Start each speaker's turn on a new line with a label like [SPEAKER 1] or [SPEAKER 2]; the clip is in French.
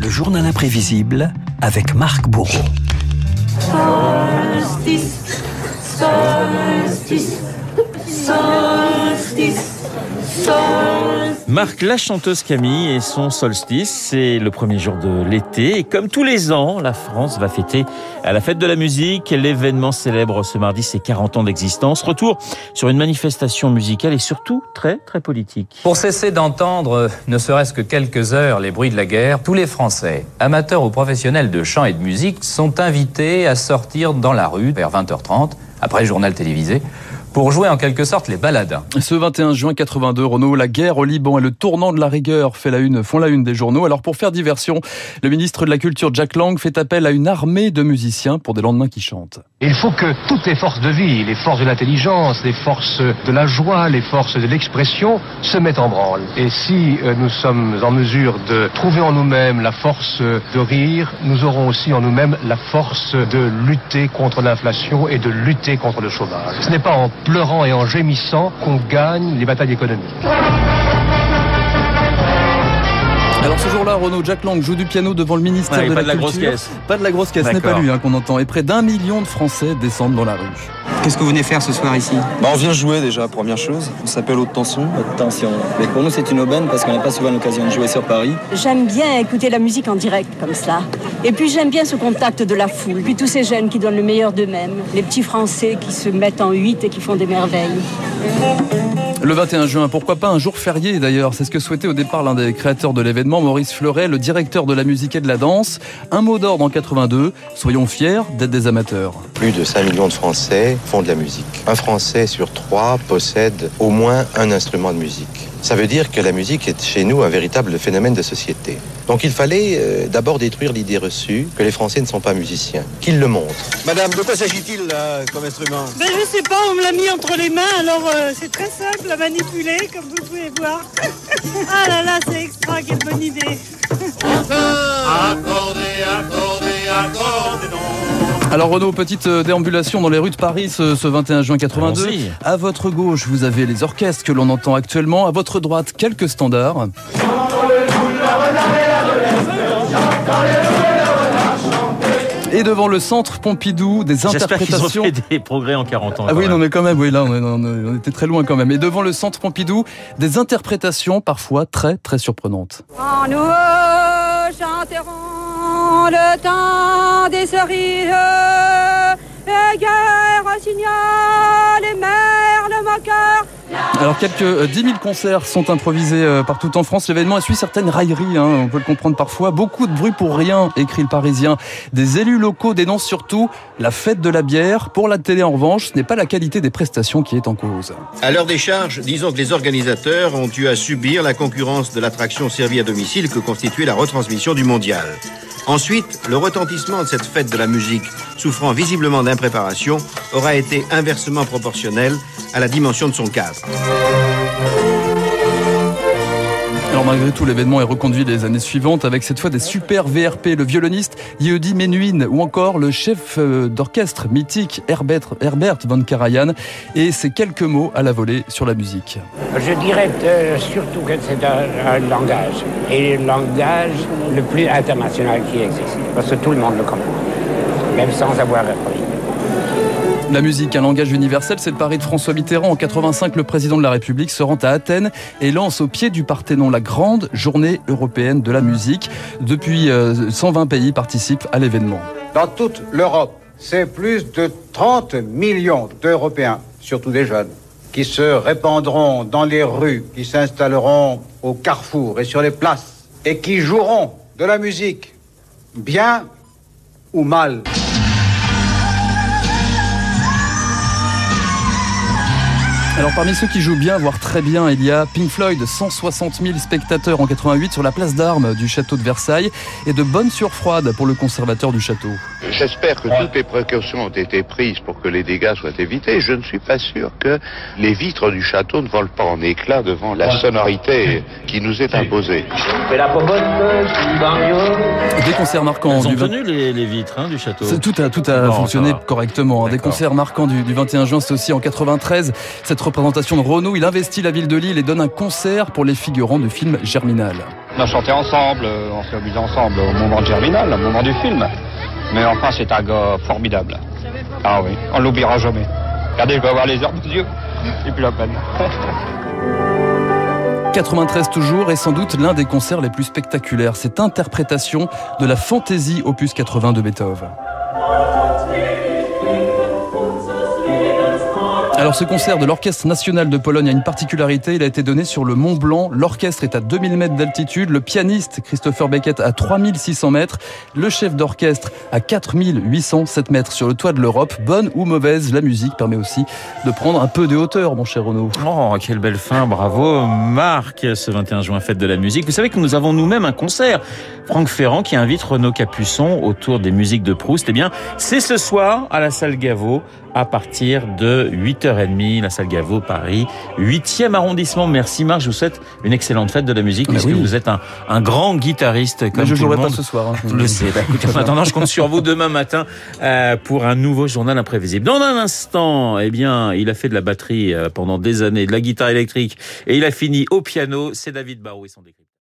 [SPEAKER 1] Le journal imprévisible avec Marc Bourreau.
[SPEAKER 2] Marc, la chanteuse Camille et son solstice, c'est le premier jour de l'été. Et comme tous les ans, la France va fêter à la fête de la musique. L'événement célèbre ce mardi ses 40 ans d'existence. Retour sur une manifestation musicale et surtout très, très politique.
[SPEAKER 3] Pour cesser d'entendre, ne serait-ce que quelques heures, les bruits de la guerre, tous les Français, amateurs ou professionnels de chant et de musique, sont invités à sortir dans la rue vers 20h30, après le journal télévisé, pour jouer en quelque sorte les baladins.
[SPEAKER 4] Ce 21 juin 82, Renault, la guerre au Liban et le tournant de la rigueur fait la une, font la une des journaux. Alors pour faire diversion, le ministre de la Culture Jack Lang fait appel à une armée de musiciens pour des lendemains qui chantent.
[SPEAKER 5] Il faut que toutes les forces de vie, les forces de l'intelligence, les forces de la joie, les forces de l'expression se mettent en branle. Et si euh, nous sommes en mesure de trouver en nous-mêmes la force de rire, nous aurons aussi en nous-mêmes la force de lutter contre l'inflation et de lutter contre le chômage. Ce n'est pas en pleurant et en gémissant qu'on gagne les batailles économiques.
[SPEAKER 4] Alors ce jour-là, Renaud Jack Lang joue du piano devant le ministère
[SPEAKER 2] Ouais,
[SPEAKER 4] de,
[SPEAKER 2] pas
[SPEAKER 4] la
[SPEAKER 2] de la grosse
[SPEAKER 4] Culture.
[SPEAKER 2] caisse.
[SPEAKER 4] Pas de la grosse caisse, ce n'est pas lui hein, qu'on entend. Et près d'un million de Français descendent dans la rue.
[SPEAKER 6] Qu'est-ce que vous venez faire ce soir ici
[SPEAKER 7] Bah, on vient jouer déjà, première chose. On s'appelle Haute Tension.
[SPEAKER 6] Attention. Mais pour nous, c'est une aubaine parce qu'on n'a pas souvent l'occasion de jouer sur Paris.
[SPEAKER 8] J'aime bien écouter la musique en direct comme ça. Et puis j'aime bien ce contact de la foule. Puis tous ces jeunes qui donnent le meilleur d'eux-mêmes. Les petits Français qui se mettent en huit et qui font des merveilles.
[SPEAKER 4] Le 21 juin, pourquoi pas un jour férié d'ailleurs? C'est ce que souhaitait au départ l'un des créateurs de l'événement, Maurice Fleuret, le directeur de la musique et de la danse. Un mot d'ordre en 82, soyons fiers d'être des amateurs.
[SPEAKER 9] Plus de 5 millions de Français font de la musique. Un Français sur trois possède au moins un instrument de musique. Ça veut dire que la musique est chez nous un véritable phénomène de société. Donc il fallait euh, d'abord détruire l'idée reçue que les Français ne sont pas musiciens, qu'ils le montrent.
[SPEAKER 7] Madame, de quoi s'agit-il là comme instrument?
[SPEAKER 10] Ben, je sais pas, on me l'a mis entre les mains, alors euh, c'est très simple à manipuler, comme vous pouvez voir. ah là là, c'est extra, quelle bonne idée.
[SPEAKER 4] Alors Renaud, petite euh, déambulation dans les rues de Paris ce, ce 21 juin 82.
[SPEAKER 2] Allons-y.
[SPEAKER 4] À votre gauche, vous avez les orchestres que l'on entend actuellement. À votre droite, quelques standards. Et devant le centre Pompidou, des
[SPEAKER 2] J'espère qu'ils ont
[SPEAKER 4] interprétations.
[SPEAKER 2] fait des progrès en 40 ans.
[SPEAKER 4] Ah oui,
[SPEAKER 2] même.
[SPEAKER 4] non mais quand même, oui, là on, était très loin quand même. Et devant le centre Pompidou, des interprétations parfois très très surprenantes.
[SPEAKER 8] En nous chanterons le temps des cerises. La guerre signale les mers, le moqueur.
[SPEAKER 4] Alors quelques euh, 10 000 concerts sont improvisés euh, partout en France. L'événement a suivi certaines railleries, hein, on peut le comprendre parfois. Beaucoup de bruit pour rien, écrit le Parisien. Des élus locaux dénoncent surtout la fête de la bière. Pour la télé en revanche, ce n'est pas la qualité des prestations qui est en cause.
[SPEAKER 11] À l'heure des charges, disons que les organisateurs ont eu à subir la concurrence de l'attraction servie à domicile que constituait la retransmission du mondial. Ensuite, le retentissement de cette fête de la musique, souffrant visiblement d'impréparation, aura été inversement proportionnel à la dimension de son cadre.
[SPEAKER 4] Alors malgré tout, l'événement est reconduit les années suivantes avec cette fois des super VRP, le violoniste Yehudi Menuhin ou encore le chef euh, d'orchestre mythique Herbert, Herbert von Karajan. Et ses quelques mots à la volée sur la musique.
[SPEAKER 12] Je dirais euh, surtout que c'est un, un langage, et le langage le plus international qui existe, parce que tout le monde le comprend, même sans avoir appris.
[SPEAKER 4] La musique, un langage universel, c'est le pari de François Mitterrand. En 85, le président de la République se rend à Athènes et lance au pied du Parthénon la grande journée européenne de la musique. Depuis, euh, 120 pays participent à l'événement.
[SPEAKER 13] Dans toute l'Europe, c'est plus de 30 millions d'Européens, surtout des jeunes, qui se répandront dans les rues, qui s'installeront au carrefour et sur les places, et qui joueront de la musique, bien ou mal.
[SPEAKER 4] Alors parmi ceux qui jouent bien, voire très bien, il y a Pink Floyd, 160 000 spectateurs en 88 sur la place d'armes du château de Versailles et de bonnes surfroides pour le conservateur du château.
[SPEAKER 14] J'espère que toutes les précautions ont été prises pour que les dégâts soient évités. Je ne suis pas sûr que les vitres du château ne volent pas en éclats devant la sonorité qui nous est imposée.
[SPEAKER 4] Des concerts marquants
[SPEAKER 2] Elles ont
[SPEAKER 4] du
[SPEAKER 2] tenu les, les vitres hein, du château.
[SPEAKER 4] C'est- Tout a, tout a fonctionné correctement. hein. Des concerts marquants du, du 21 juin, c'est aussi en 93 cette représentation de Renault, il investit la ville de Lille et donne un concert pour les figurants du film Germinal.
[SPEAKER 15] On a chanté ensemble, on s'est amusé ensemble au moment de Germinal, au moment du film. Mais enfin, c'est un gars formidable. Ah oui, on l'oubliera jamais. Regardez, je vais avoir les heures de yeux. Et puis la peine.
[SPEAKER 4] 93 toujours est sans doute l'un des concerts les plus spectaculaires. Cette interprétation de la fantaisie opus 80 de Beethoven. Alors ce concert de l'Orchestre National de Pologne a une particularité, il a été donné sur le Mont Blanc. L'orchestre est à 2000 mètres d'altitude, le pianiste Christopher Beckett à 3600 mètres, le chef d'orchestre à 4807 mètres sur le toit de l'Europe. Bonne ou mauvaise, la musique permet aussi de prendre un peu de hauteur, mon cher Renaud.
[SPEAKER 2] Oh, quelle belle fin, bravo Marc, ce 21 juin, fête de la musique. Vous savez que nous avons nous-mêmes un concert. Franck Ferrand qui invite Renaud Capuçon autour des musiques de Proust. Eh bien, c'est ce soir à la salle Gaveau à partir de 8h30, la salle Gaveau, Paris, 8e arrondissement. Merci Marc, je vous souhaite une excellente fête de la musique, puisque
[SPEAKER 4] oui.
[SPEAKER 2] vous êtes un, un grand guitariste comme
[SPEAKER 4] Mais je
[SPEAKER 2] tout
[SPEAKER 4] jouerai
[SPEAKER 2] le
[SPEAKER 4] pas
[SPEAKER 2] monde.
[SPEAKER 4] ce soir. hein.
[SPEAKER 2] Je le sais. Bah, en attendant, je compte sur vous demain matin euh, pour un nouveau journal imprévisible. Dans un instant, eh bien, il a fait de la batterie euh, pendant des années, de la guitare électrique, et il a fini au piano. C'est David Barrault et son décryptage.